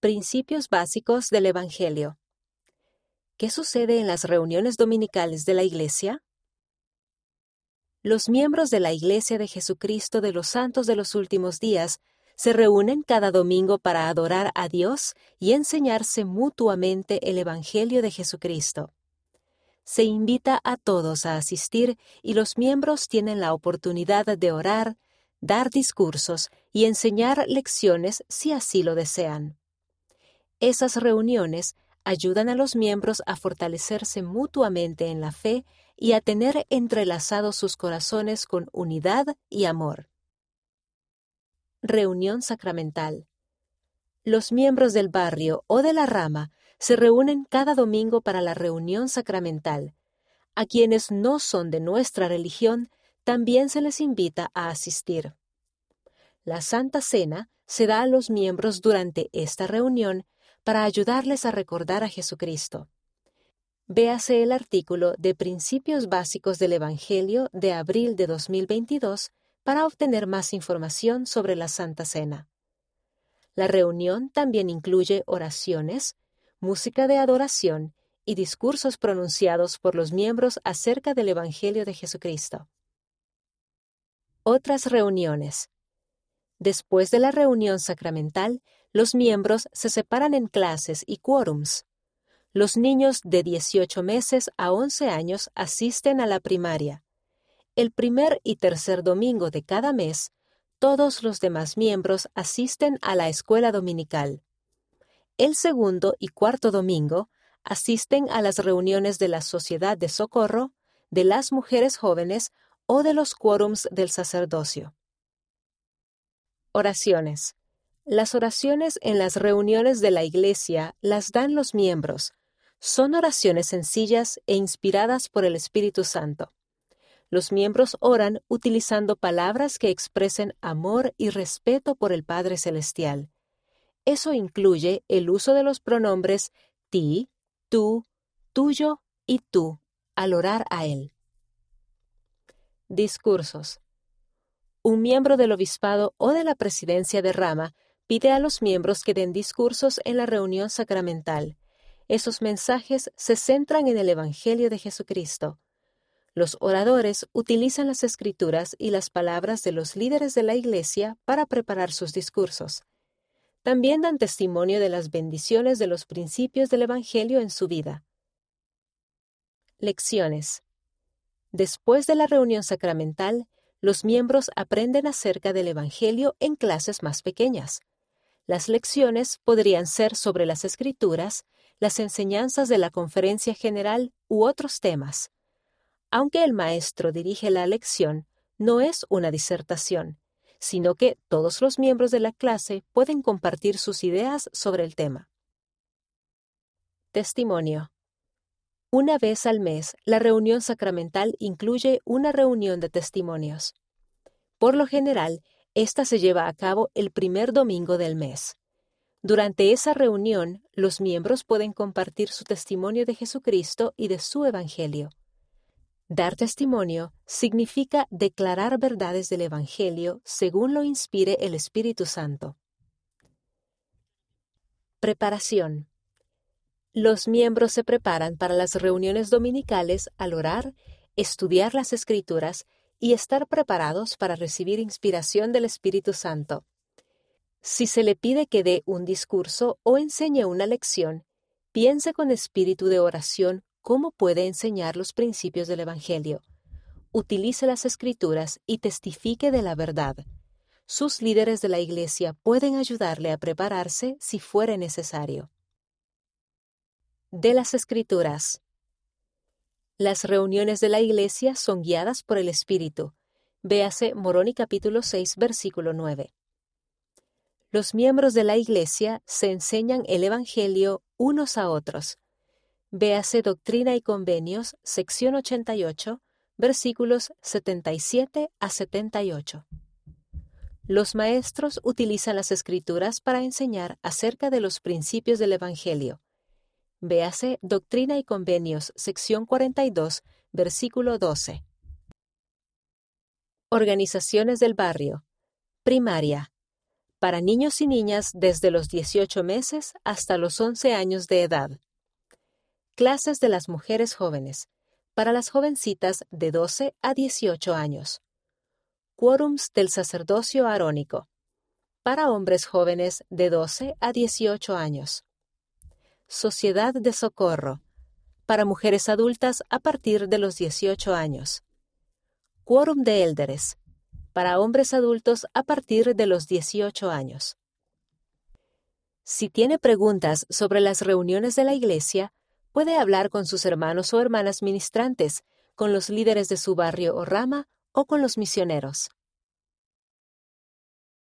Principios básicos del Evangelio. ¿Qué sucede en las reuniones dominicales de la Iglesia? Los miembros de la Iglesia de Jesucristo de los Santos de los Últimos Días se reúnen cada domingo para adorar a Dios y enseñarse mutuamente el Evangelio de Jesucristo. Se invita a todos a asistir y los miembros tienen la oportunidad de orar, dar discursos y enseñar lecciones si así lo desean. Esas reuniones ayudan a los miembros a fortalecerse mutuamente en la fe y a tener entrelazados sus corazones con unidad y amor. Reunión sacramental. Los miembros del barrio o de la rama se reúnen cada domingo para la reunión sacramental. A quienes no son de nuestra religión también se les invita a asistir. La Santa Cena se da a los miembros durante esta reunión para ayudarles a recordar a Jesucristo. Véase el artículo de Principios Básicos del Evangelio de abril de 2022 para obtener más información sobre la Santa Cena. La reunión también incluye oraciones, música de adoración y discursos pronunciados por los miembros acerca del Evangelio de Jesucristo. Otras reuniones. Después de la reunión sacramental, los miembros se separan en clases y quórums. Los niños de 18 meses a 11 años asisten a la primaria. El primer y tercer domingo de cada mes, todos los demás miembros asisten a la escuela dominical. El segundo y cuarto domingo asisten a las reuniones de la Sociedad de Socorro, de las mujeres jóvenes o de los quórums del sacerdocio. Oraciones. Las oraciones en las reuniones de la Iglesia las dan los miembros. Son oraciones sencillas e inspiradas por el Espíritu Santo. Los miembros oran utilizando palabras que expresen amor y respeto por el Padre Celestial. Eso incluye el uso de los pronombres ti, tú, tuyo y tú al orar a Él. Discursos. Un miembro del obispado o de la presidencia de rama pide a los miembros que den discursos en la reunión sacramental. Esos mensajes se centran en el Evangelio de Jesucristo. Los oradores utilizan las escrituras y las palabras de los líderes de la Iglesia para preparar sus discursos. También dan testimonio de las bendiciones de los principios del Evangelio en su vida. Lecciones. Después de la reunión sacramental, los miembros aprenden acerca del Evangelio en clases más pequeñas. Las lecciones podrían ser sobre las escrituras, las enseñanzas de la conferencia general u otros temas. Aunque el maestro dirige la lección, no es una disertación, sino que todos los miembros de la clase pueden compartir sus ideas sobre el tema. Testimonio. Una vez al mes, la reunión sacramental incluye una reunión de testimonios. Por lo general, esta se lleva a cabo el primer domingo del mes. Durante esa reunión, los miembros pueden compartir su testimonio de Jesucristo y de su Evangelio. Dar testimonio significa declarar verdades del Evangelio según lo inspire el Espíritu Santo. Preparación. Los miembros se preparan para las reuniones dominicales al orar, estudiar las Escrituras y estar preparados para recibir inspiración del Espíritu Santo. Si se le pide que dé un discurso o enseñe una lección, piense con espíritu de oración cómo puede enseñar los principios del Evangelio. Utilice las escrituras y testifique de la verdad. Sus líderes de la Iglesia pueden ayudarle a prepararse si fuere necesario. De las Escrituras. Las reuniones de la Iglesia son guiadas por el Espíritu. Véase Moroni capítulo 6, versículo 9. Los miembros de la Iglesia se enseñan el Evangelio unos a otros. Véase Doctrina y Convenios, sección 88, versículos 77 a 78. Los maestros utilizan las escrituras para enseñar acerca de los principios del Evangelio. Véase Doctrina y Convenios, sección 42, versículo 12. Organizaciones del barrio. Primaria. para niños y niñas desde los 18 meses hasta los 11 años de edad. Clases de las mujeres jóvenes, para las jovencitas de 12 a 18 años. Quórums del sacerdocio arónico, para hombres jóvenes de 12 a 18 años. Sociedad de socorro, para mujeres adultas a partir de los 18 años. Quórum de élderes, para hombres adultos a partir de los 18 años. Si tiene preguntas sobre las reuniones de la Iglesia, puede hablar con sus hermanos o hermanas ministrantes, con los líderes de su barrio o rama o con los misioneros.